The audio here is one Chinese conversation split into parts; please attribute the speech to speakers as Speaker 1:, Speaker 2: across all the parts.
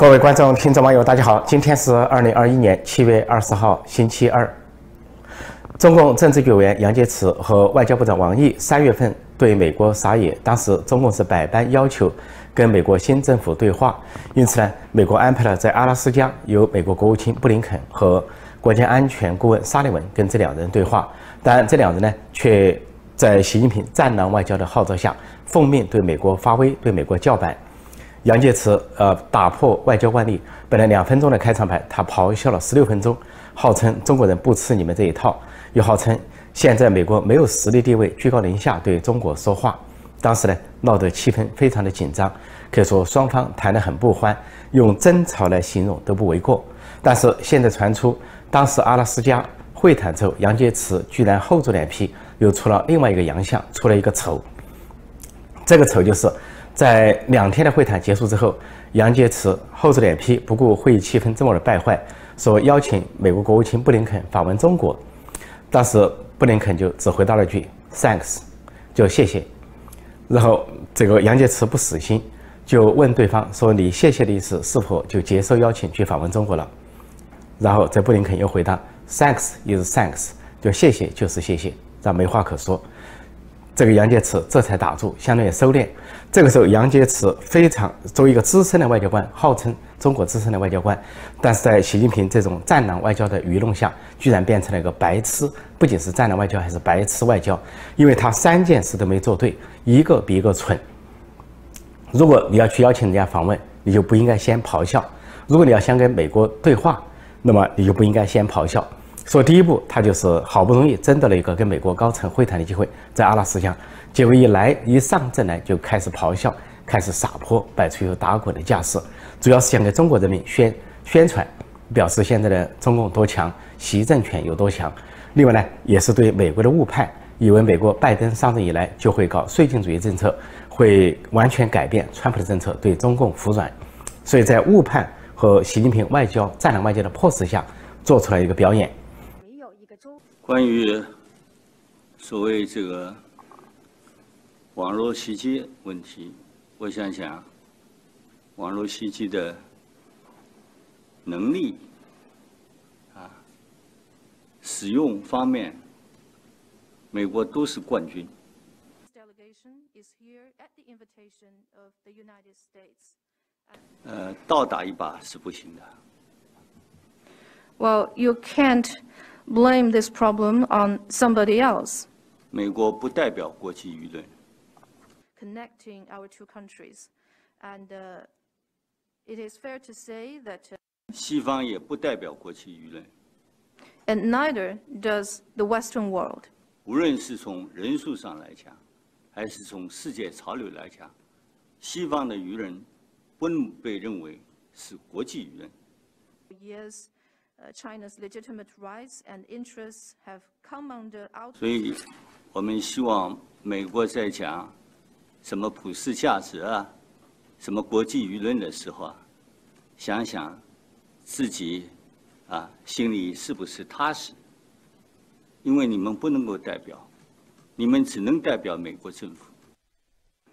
Speaker 1: 各位观众、听众、网友，大家好！今天是二零二一年七月二十号，星期二。中共政治局委员杨洁篪和外交部长王毅三月份对美国撒野，当时中共是百般要求跟美国新政府对话，因此呢，美国安排了在阿拉斯加由美国国务卿布林肯和国家安全顾问沙利文跟这两人对话，但这两人呢，却在习近平战狼外交的号召下，奉命对美国发威，对美国叫板。杨洁篪呃打破外交惯例，本来两分钟的开场白，他咆哮了十六分钟，号称中国人不吃你们这一套，又号称现在美国没有实力地位，居高临下对中国说话。当时呢，闹得气氛非常的紧张，可以说双方谈得很不欢，用争吵来形容都不为过。但是现在传出，当时阿拉斯加会谈之后，杨洁篪居然厚着脸皮又出了另外一个洋相，出了一个丑。这个丑就是。在两天的会谈结束之后，杨洁篪厚着脸皮，不顾会议气氛这么的败坏，说邀请美国国务卿布林肯访问中国。当时布林肯就只回答了句 “thanks”，就谢谢。然后这个杨洁篪不死心，就问对方说：“你谢谢的意思是否就接受邀请去访问中国了？”然后这布林肯又回答 “thanks is thanks”，就谢谢就是谢谢，这没话可说。这个杨洁篪这才打住，相当于收敛。这个时候，杨洁篪非常作为一个资深的外交官，号称中国资深的外交官，但是在习近平这种战狼外交的愚弄下，居然变成了一个白痴。不仅是战狼外交，还是白痴外交，因为他三件事都没做对，一个比一个蠢。如果你要去邀请人家访问，你就不应该先咆哮；如果你要想跟美国对话，那么你就不应该先咆哮。说第一步，他就是好不容易争得了一个跟美国高层会谈的机会，在阿拉斯加，结果一来一上阵来就开始咆哮，开始撒泼，摆出一副打滚的架势，主要是想给中国人民宣宣传，表示现在的中共多强，习政权有多强。另外呢，也是对美国的误判，以为美国拜登上任以来就会搞绥靖主义政策，会完全改变川普的政策，对中共服软。所以在误判和习近平外交战略外交的迫使下，做出来一个表演。
Speaker 2: 关于所谓这个网络袭击问题，我想想，网络袭击的能力啊，使用方面，美国都是冠军。呃，倒打一把是不行的。
Speaker 3: Well, you can't. blame this problem on somebody else.
Speaker 2: 美国不代表国际舆论。
Speaker 3: Connecting our two countries, and uh, it is fair to say that. Uh,
Speaker 2: 西方也不代表国际舆论。
Speaker 3: And neither does the Western world.
Speaker 2: 无论是从人数上来讲，还是从世界潮流来讲，西方的舆论不能被认为是国际舆论。
Speaker 3: Yes. China's legitimate rights and interests have come under. out.
Speaker 2: 所以，我们希望美国在讲什么普世价值啊，什么国际舆论的时候啊，想想自己啊心里是不是踏实？因为你们不能够代表，你们只能代表美国政府。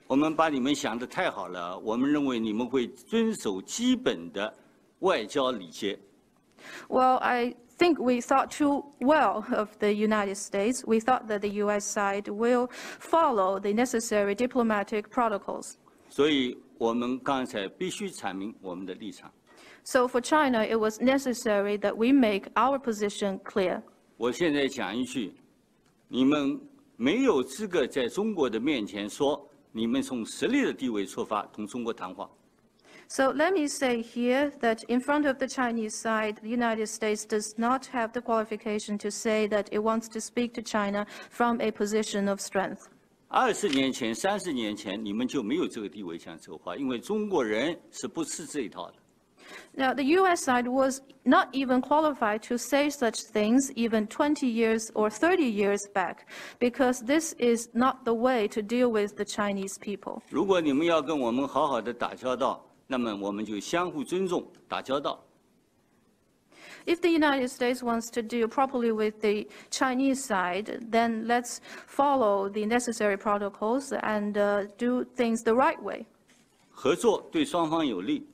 Speaker 2: 我们把你们想的太好了，我们认为你们会遵守基本的外交礼节。
Speaker 3: Well, I think we thought too well of the United States. We thought that the U.S. side will follow the necessary diplomatic protocols.
Speaker 2: So
Speaker 3: for China, it was necessary that we make our position clear.
Speaker 2: 我现在讲一句，你们没有资格在中国的面前说你们从实力的地位出发同中国谈话。
Speaker 3: so let me say here that in front of the Chinese side, the United States does not have the qualification to say that it wants to speak to China from a position of strength.
Speaker 2: 二十年前、三十年前，你们就没有这个地位讲这话，因为中国人是不吃这一套的。
Speaker 3: Now, the U.S. side was not even qualified to say such things even 20 years or 30 years back, because this is not the way to deal with the Chinese people.
Speaker 2: 如果你们要跟我们好好的打交道， 那么我们就相互尊重，打交道。
Speaker 3: If the United States wants to deal properly with the Chinese side, then let's follow the necessary protocols and uh, do things the right way.
Speaker 2: 合作对双方有利。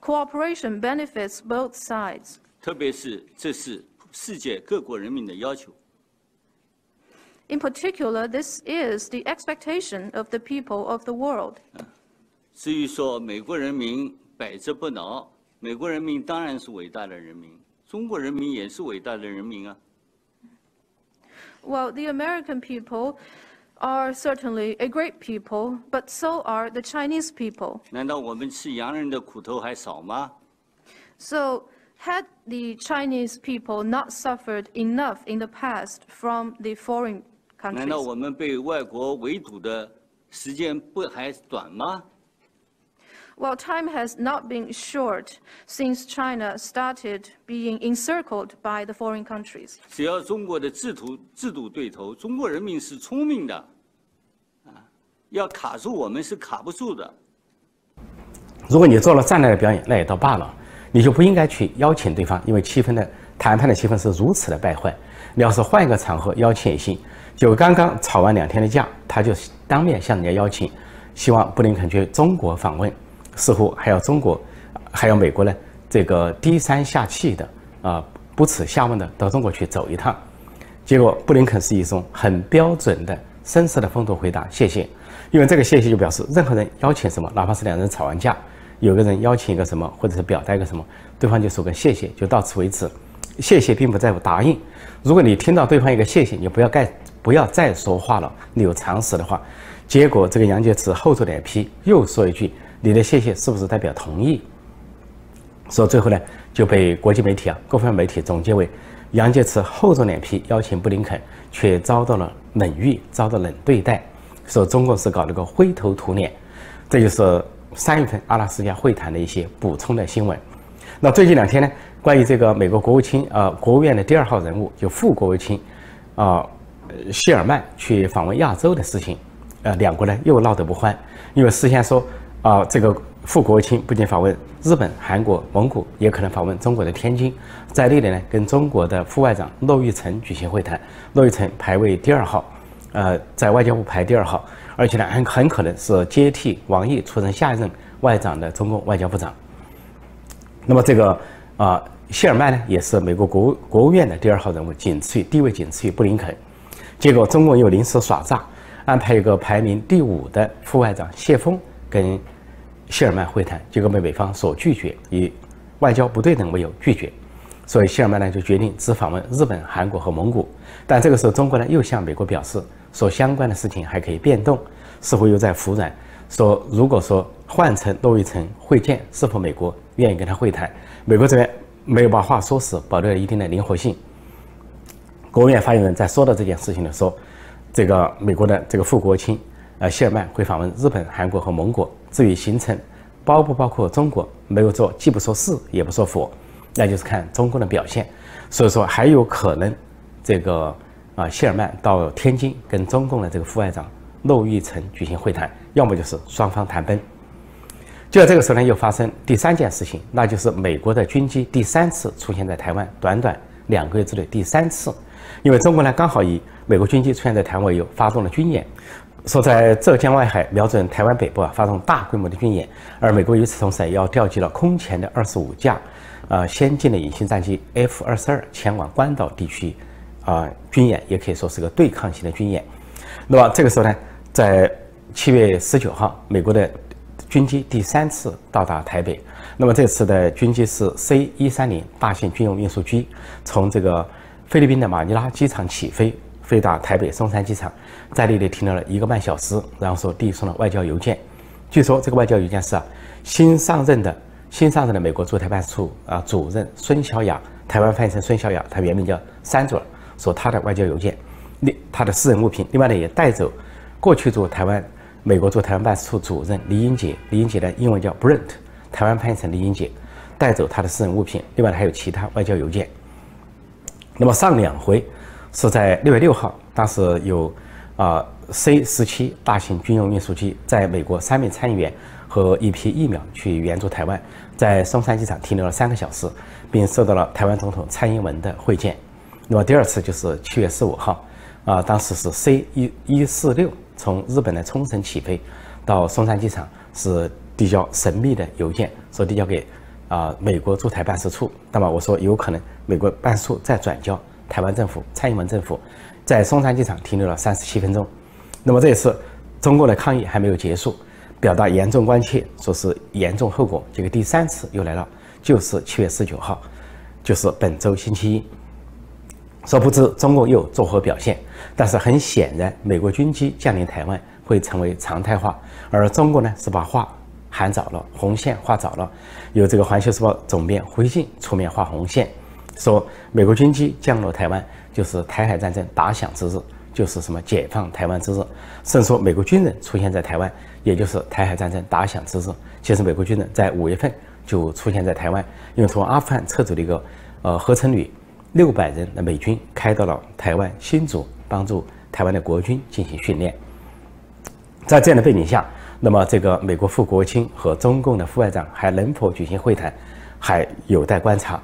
Speaker 3: cooperation benefits both sides.
Speaker 2: 特别是这是世界各国人民的要求。
Speaker 3: In particular, this is the expectation of the people of the world.
Speaker 2: 至于说美国人民百折不挠，美国人民当然是伟大的人民，中国人民也是伟大的人民啊。
Speaker 3: Well, the American people are certainly a great people, but so are the Chinese people.
Speaker 2: 难道我们吃洋人的苦头还少吗？
Speaker 3: So, had the Chinese people not suffered enough in the past from the foreign
Speaker 2: 难道
Speaker 3: countries?
Speaker 2: 我们被外国围堵的时间不还短吗？
Speaker 3: Well, time has not been short since China started being encircled by the foreign countries.
Speaker 2: 只要中国的制度制度对头，中国人民是聪明的，啊，要卡住我们是卡不住的。
Speaker 1: 如果你做了这样的表演，那也倒罢了，你就不应该去邀请对方，因为气氛的谈判的气氛是如此的败坏。你要是换一个场合邀请也行，就刚刚吵完两天的架，他就当面向人家邀请，希望布林肯去中国访问，似乎还要中国，还要美国呢，这个低三下气的啊、不耻下问的到中国去走一趟。结果布林肯是一种很标准的绅士的风度回答谢谢，因为这个谢谢就表示任何人邀请什么，哪怕是两人吵完架，有个人邀请一个什么，或者是表达一个什么，对方就说个谢谢，就到此为止。谢谢并不在乎答应。如果你听到对方一个谢谢，你不要再不要再说话了，你有常识的话。结果这个杨洁篪厚着脸皮又说一句：“你的谢谢是不是代表同意？”说最后呢，就被国际媒体啊各方媒体总结为杨洁篪厚着脸皮邀请布林肯，却遭到了冷遇，遭到冷对待，说中国是搞了个灰头土脸。这就是三月份阿拉斯加会谈的一些补充的新闻。那最近两天呢，关于这个美国国务卿呃国务院的第二号人物就副国务卿啊、呃谢尔曼去访问亚洲的事情，呃两国呢又闹得不欢，因为事先说啊、这个副国务卿不仅访问日本、韩国、蒙古，也可能访问中国的天津，在那里呢跟中国的副外长骆玉成举行会谈，骆玉成排位第二号，呃在外交部排第二号，而且呢很很可能是接替王毅出任下一任外长的中共外交部长。那么这个啊、谢尔曼呢，也是美国国务国务院的第二号人物，仅次于地位仅次于布林肯。结果中共又临时耍诈，安排一个排名第五的副外长谢峰跟谢尔曼会谈，结果被美方所拒绝，以外交不对等为由拒绝。所以谢尔曼呢就决定只访问日本、韩国和蒙古。但这个时候，中国呢又向美国表示说相关的事情还可以变动，似乎又在服软，说如果说换成骆玉成会见，是否美国愿意跟他会谈？美国这边没有把话说死，保留了一定的灵活性。国务院发言人在说到这件事情的时候，这个美国的这个副国务卿呃谢尔曼会访问日本、韩国和蒙古。至于行程包不包括中国，没有做，既不说是也不说否，那就是看中共的表现。所以说还有可能这个啊谢尔曼到天津跟中共的这个副外长骆玉成举行会谈，要么就是双方谈崩。就在这个时候呢，又发生第三件事情，那就是美国的军机第三次出现在台湾，短短两个月之内第三次。因为中国呢刚好以美国军机出现在台湾为由，发动了军演，说在浙江外海瞄准台湾北部啊发动大规模的军演，而美国与此同时也要调集了空前的二十五架，呃先进的隐形战机 F 二十二前往关岛地区，啊、军演也可以说是个对抗性的军演。那么这个时候呢，在七月十九号，美国的军机第三次到达台北。那么这次的军机是 C 一三零大型军用运输机，从这个菲律宾的马尼拉机场起飞，飞到台北松山机场，在那里停留了一个半小时，然后说递送了外交邮件。据说这个外交邮件是啊，新上任的新上任的美国驻台办事处啊主任孙小雅，台湾翻译成孙小雅，她原名叫山卓尔，说她的外交邮件，另她的私人物品，另外呢也带走过去驻台湾美国驻台湾办事处主任李英杰，李英杰的英文叫 Brent，台湾翻译成李英杰，带走他的私人物品，另外还有其他外交邮件。那么上两回是在六月六号，当时有啊、C 十七大型军用运输机在美国三名参议员和一批疫苗去援助台湾，在松山机场停留了三个小时，并受到了台湾总统蔡英文的会见。那么第二次就是七月十五号，啊、当时是 C 一一四六从日本的冲绳起飞，到松山机场是递交神秘的邮件，说递交给啊美国驻台办事处。那么我说有可能美国办事处再转交台湾政府、蔡英文政府，在松山机场停留了三十七分钟。那么这一次中共的抗议还没有结束，表达严重关切，说是严重后果。结果第三次又来了，就是七月十九号，就是本周星期一。说不知中共又作何表现，但是很显然，美国军机降临台湾会成为常态化，而中国呢是把话喊早了，红线画早了。由这个《环球时报》总编胡锡进出面画红线，说美国军机降落台湾就是台海战争打响之日，就是什么解放台湾之日。甚至说美国军人出现在台湾，也就是台海战争打响之日。其实美国军人在五月份就出现在台湾，因为从阿富汗撤走的一个呃合成旅。六百人的美军开到了台湾新竹，帮助台湾的国军进行训练。在这样的背景下，那么这个美国副国务卿和中共的副外长还能否举行会谈，还有待观察。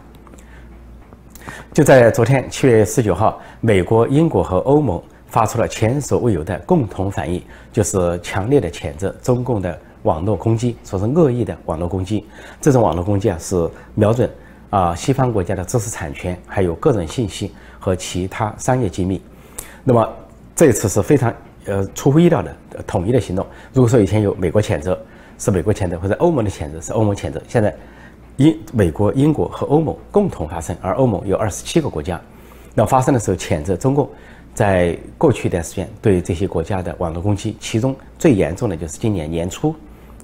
Speaker 1: 就在昨天七月十九号，美国、英国和欧盟发出了前所未有的共同反应，就是强烈的谴责中共的网络攻击，说是恶意的网络攻击。这种网络攻击啊，是瞄准。啊，西方国家的知识产权，还有个人信息和其他商业机密。那么这次是非常呃出乎意料的统一的行动。如果说以前有美国谴责，是美国谴责，或者欧盟的谴责是欧盟谴责，现在英美国、英国和欧盟共同发声，而欧盟有二十七个国家。那发生的时候谴责中共在过去一段时间对这些国家的网络攻击，其中最严重的就是今年年初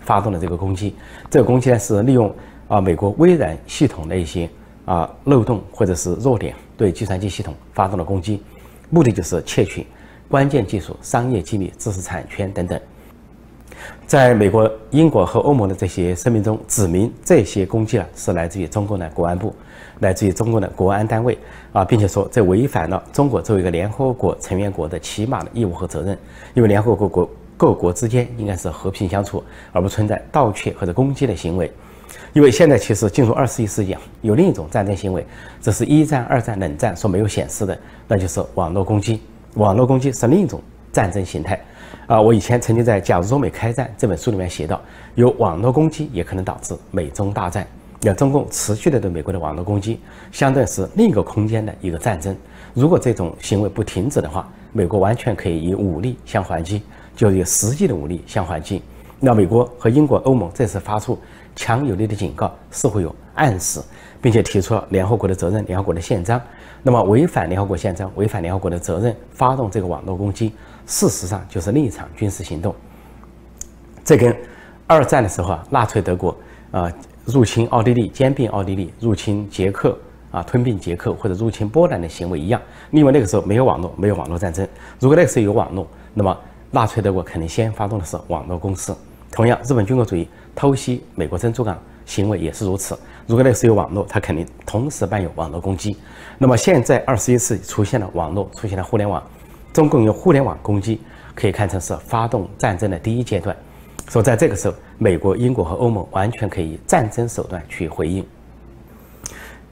Speaker 1: 发动的这个攻击。这个攻击呢是利用。啊，美国微软系统的一些啊漏洞或者是弱点，对计算机系统发动了攻击，目的就是窃取关键技术、商业机密、知识产权等等。在美国、英国和欧盟的这些声明中，指明这些攻击啊是来自于中共的国安部，来自于中共的国安单位啊，并且说这违反了中国作为一个联合国成员国的起码的义务和责任，因为联合国国各国之间应该是和平相处，而不存在盗窃或者攻击的行为。因为现在其实进入二十一世纪，有另一种战争行为，这是一战、二战、冷战所没有显示的，那就是网络攻击。网络攻击是另一种战争形态。啊，我以前曾经在《假如中美开战》这本书里面写到，有网络攻击也可能导致美中大战。那中共持续的对美国的网络攻击，相当是另一个空间的一个战争。如果这种行为不停止的话，美国完全可以以武力相还击，就以实际的武力相还击。那美国和英国、欧盟这次发出。强有力的警告，似乎有暗示，并且提出了联合国的责任、联合国的宪章。那么，违反联合国宪章、违反联合国的责任，发动这个网络攻击，事实上就是另一场军事行动。这跟二战的时候啊，纳粹德国啊入侵奥地利、兼并奥地利、入侵捷克啊吞并捷克或者入侵波兰的行为一样。因为那个时候没有网络，没有网络战争。如果那个时候有网络，那么纳粹德国肯定先发动的是网络攻势。同样，日本军国主义。偷袭美国珍珠港行为也是如此。如果那个时候有网络，它肯定同时伴有网络攻击。那么现在二十一世纪出现了网络，出现了互联网，中共用互联网攻击可以看成是发动战争的第一阶段。说在这个时候，美国、英国和欧盟完全可以以战争手段去回应。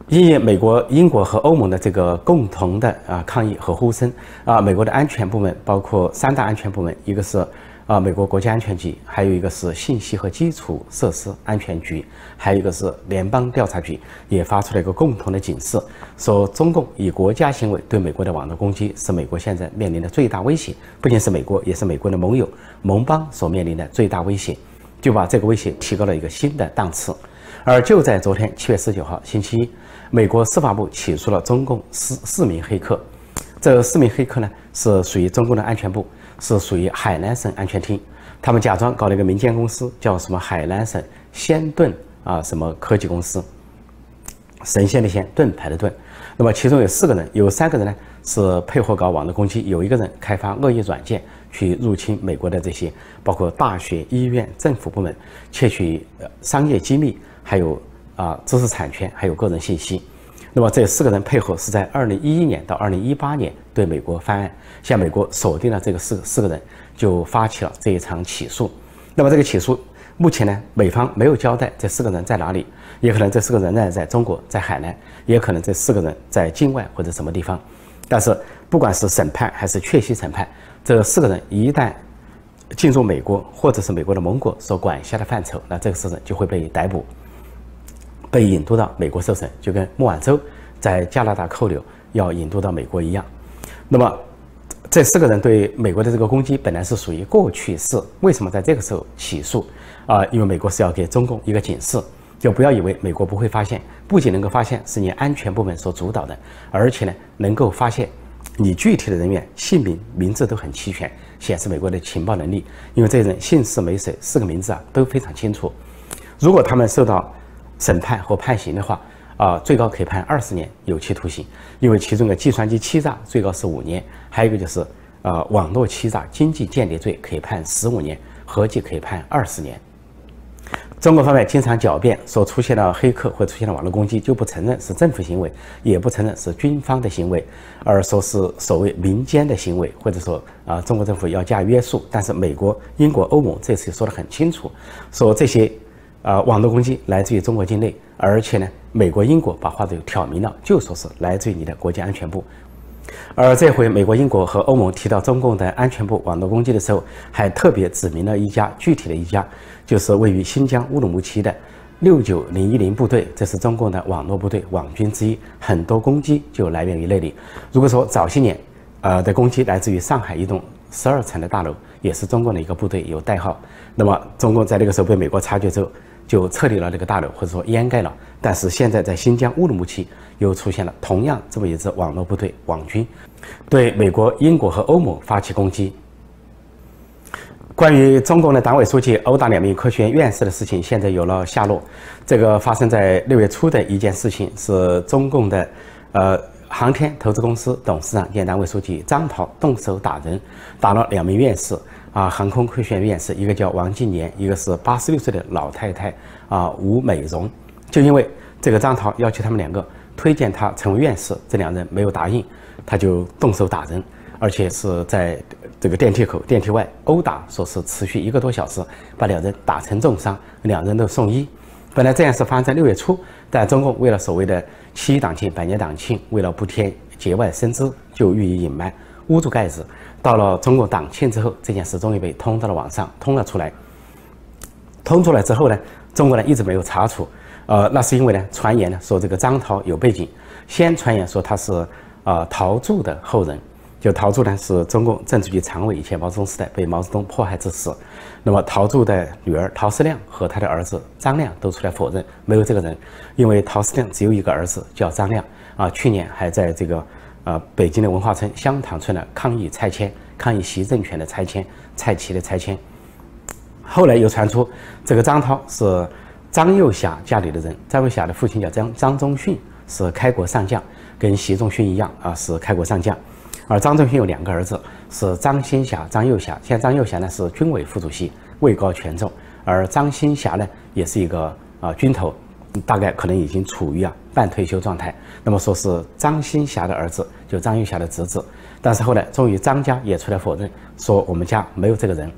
Speaker 1: 因为美国、英国和欧盟的这个共同的啊抗议和呼声啊，美国的安全部门包括三大安全部门，一个是。啊，美国国家安全局，还有一个是信息和基础设施安全局，还有一个是联邦调查局，也发出了一个共同的警示，说中共以国家行为对美国的网络攻击，是美国现在面临的最大威胁，不仅是美国，也是美国的盟友、盟邦所面临的最大威胁，就把这个威胁提高了一个新的档次。而就在昨天七月十九号星期一，美国司法部起诉了中共四四名黑客，这四名黑客呢是属于中共的安全部。是属于海南省安全厅，他们假装搞了一个民间公司，叫什么海南省仙盾啊什么科技公司，神仙的仙，盾牌的盾。那么其中有四个人，有三个人呢是配合搞网络攻击，有一个人开发恶意软件去入侵美国的这些，包括大学、医院、政府部门，窃取商业机密，还有啊知识产权，还有个人信息。那么这四个人配合是在二零一一年到二零一八年对美国犯案，向美国锁定了这个四四个人，就发起了这一场起诉。那么这个起诉目前呢，美方没有交代这四个人在哪里，也可能这四个人呢在中国，在海南，也可能这四个人在境外或者什么地方。但是不管是审判还是确息审判，这四个人一旦进入美国或者是美国的盟国所管辖的范畴，那这个四人就会被逮捕。被引渡到美国受审，就跟孟晚舟在加拿大扣留要引渡到美国一样。那么这四个人对美国的这个攻击本来是属于过去式，为什么在这个时候起诉？啊，因为美国是要给中共一个警示，就不要以为美国不会发现，不仅能够发现是你安全部门所主导的，而且呢能够发现你具体的人员姓名、名字都很齐全，显示美国的情报能力。因为这些人姓氏、没谁，四个名字啊都非常清楚。如果他们受到审判和判刑的话，啊，最高可以判二十年有期徒刑，因为其中的计算机欺诈最高是五年，还有一个就是呃网络欺诈、经济间谍罪可以判十五年，合计可以判二十年。中国方面经常狡辩说出现了黑客或出现了网络攻击，就不承认是政府行为，也不承认是军方的行为，而说是所谓民间的行为，或者说啊中国政府要加约束。但是美国、英国、欧盟这次说得很清楚，说这些啊网络攻击来自于中国境内，而且呢，美国、英国把话都挑明了，就说是来自于你的国家安全部。而这回美国、英国和欧盟提到中共的安全部网络攻击的时候，还特别指明了一家具体的一家，就是位于新疆乌鲁木齐的六九零一零部队，这是中共的网络部队网军之一，很多攻击就来源于那里。如果说早些年，呃的攻击来自于上海一栋十二层的大楼，也是中共的一个部队有代号，那么中共在那个时候被美国察觉之后。就撤离了这个大楼，或者说掩盖了。但是现在在新疆乌鲁木齐又出现了同样这么一支网络部队网军，对美国、英国和欧盟发起攻击。关于中共的党委书记殴打两名科学院院士的事情，现在有了下落。这个发生在六月初的一件事情，是中共的呃航天投资公司董事长兼党委书记张涛动手打人，打了两名院士。啊，航空科学院院士，一个叫王金年，一个是八十六岁的老太太啊，吴美荣。就因为这个张涛要求他们两个推荐他成为院士，这两人没有答应，他就动手打人，而且是在这个电梯口、电梯外殴打，说是持续一个多小时，把两人打成重伤，两人都送医。本来这样是发生在六月初，但中共为了所谓的七一党庆、百年党庆，为了不添节外生枝，就予以隐瞒，捂住盖子。到了中国党庆之后，这件事终于被通到了网上，通了出来。通出来之后呢，中国呢一直没有查处，呃，那是因为呢，传言呢说这个张涛有背景，先传言说他是呃陶铸的后人，就陶铸呢是中共政治局常委，以前毛泽东时代被毛泽东迫害致死。那么陶铸的女儿陶思亮和他的儿子张亮都出来否认没有这个人，因为陶思亮只有一个儿子叫张亮啊，去年还在这个。呃，北京的文化村香塘村呢抗议拆迁，抗议习政权的拆迁，蔡奇的拆迁。后来又传出这个张涛是张幼霞家里的人，张幼霞的父亲叫张张宗逊，是开国上将，跟习仲勋一样啊，是开国上将。而张宗逊有两个儿子，是张新霞、张幼霞。现在张幼霞呢是军委副主席，位高权重，而张新霞呢也是一个啊军头。大概可能已经处于啊半退休状态。那么说是张新霞的儿子，就张幼霞的侄子。但是后来终于张家也出来否认，说我们家没有这个人。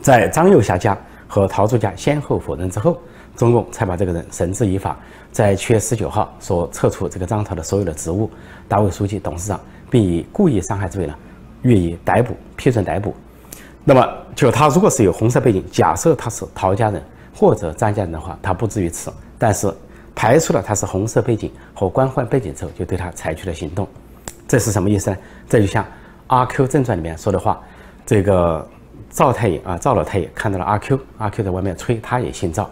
Speaker 1: 在张幼霞家和陶铸家先后否认之后，中共才把这个人绳之以法。在七月十九号说撤除这个张涛的所有的职务，党委书记、董事长，并以故意伤害罪呢予以逮捕，批准逮捕。那么就他如果是有红色背景，假设他是陶家人。或者张家人的话，他不至于此。但是排除了他是红色背景和官宦背景之后，就对他采取了行动。这是什么意思呢？这就像《阿 Q 正传》里面说的话：这个赵太爷啊，赵老太爷看到了阿 Q，阿 Q 在外面吹，他也姓赵。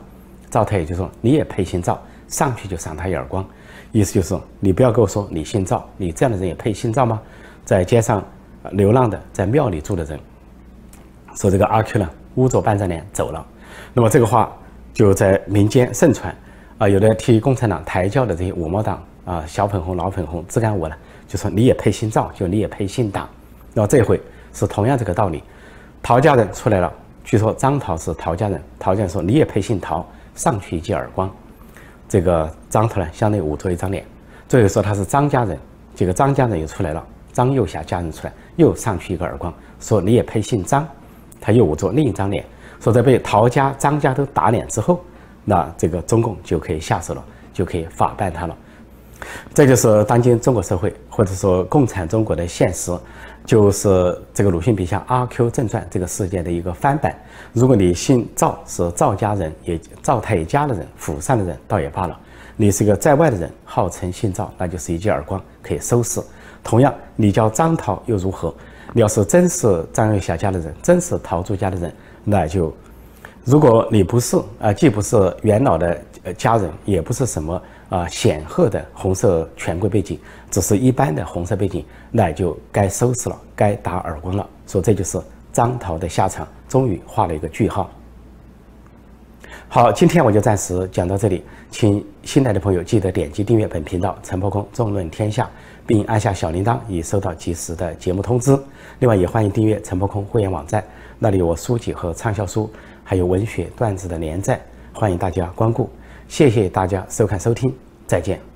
Speaker 1: 赵太爷就说：“你也配姓赵？”上去就赏他一耳光，意思就是你不要跟我说你姓赵，你这样的人也配姓赵吗？在街上流浪的，在庙里住的人，说这个阿 Q 呢，捂着半张脸走了。那么这个话就在民间盛传，啊，有的替共产党抬轿的这些五毛党啊，小粉红、老粉红、自干我呢，就说你也配姓赵，就你也配姓党。那么这回是同样这个道理，陶家人出来了，据说张涛是陶家人，陶家人说你也配姓陶，上去一记耳光。这个张头呢，相当于捂着一张脸。最后说他是张家人，这个张家人又出来了，张幼霞家人出来又上去一个耳光，说你也配姓张，他又捂着另一张脸。说在被陶家、张家都打脸之后，那这个中共就可以下手了，就可以法办他了。这就是当今中国社会，或者说共产中国的现实，就是这个鲁迅笔下《阿 Q 正传》这个世界的一个翻版。如果你姓赵，是赵家人，也赵太家的人，府上的人，倒也罢了；你是个在外的人，号称姓赵，那就是一记耳光可以收拾。同样，你叫张桃又如何？你要是真是张月霞家的人，真是陶朱家的人，那就，如果你不是啊，既不是元老的家人，也不是什么。啊，显赫的红色权贵背景，只是一般的红色背景，那就该收拾了，该打耳光了。说这就是张桃的下场，终于画了一个句号。好，今天我就暂时讲到这里，请新来的朋友记得点击订阅本频道“陈破空纵论天下”，并按下小铃铛以收到及时的节目通知。另外，也欢迎订阅陈破空会员网站，那里有我书籍和畅销书，还有文学段子的连载，欢迎大家光顾。谢谢大家收看收听，再见。